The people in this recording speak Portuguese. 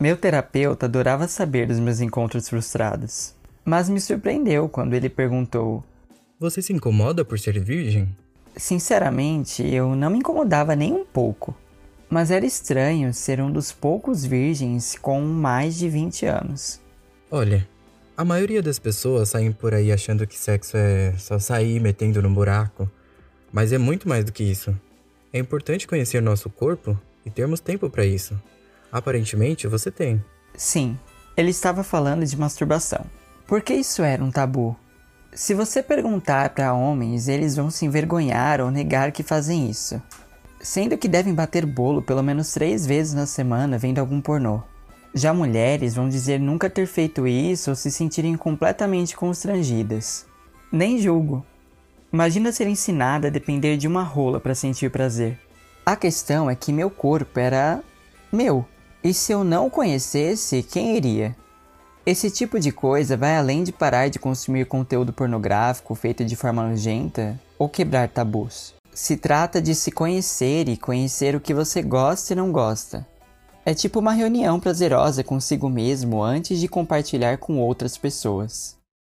Meu terapeuta adorava saber dos meus encontros frustrados, mas me surpreendeu quando ele perguntou: Você se incomoda por ser virgem? Sinceramente, eu não me incomodava nem um pouco, mas era estranho ser um dos poucos virgens com mais de 20 anos. Olha, a maioria das pessoas saem por aí achando que sexo é só sair metendo no buraco, mas é muito mais do que isso. É importante conhecer nosso corpo e termos tempo para isso. Aparentemente você tem. Sim, ele estava falando de masturbação. Por que isso era um tabu? Se você perguntar para homens, eles vão se envergonhar ou negar que fazem isso. Sendo que devem bater bolo pelo menos três vezes na semana vendo algum pornô. Já mulheres vão dizer nunca ter feito isso ou se sentirem completamente constrangidas. Nem julgo. Imagina ser ensinada a depender de uma rola para sentir prazer. A questão é que meu corpo era meu. E se eu não conhecesse, quem iria? Esse tipo de coisa vai além de parar de consumir conteúdo pornográfico feito de forma nojenta ou quebrar tabus. Se trata de se conhecer e conhecer o que você gosta e não gosta. É tipo uma reunião prazerosa consigo mesmo antes de compartilhar com outras pessoas.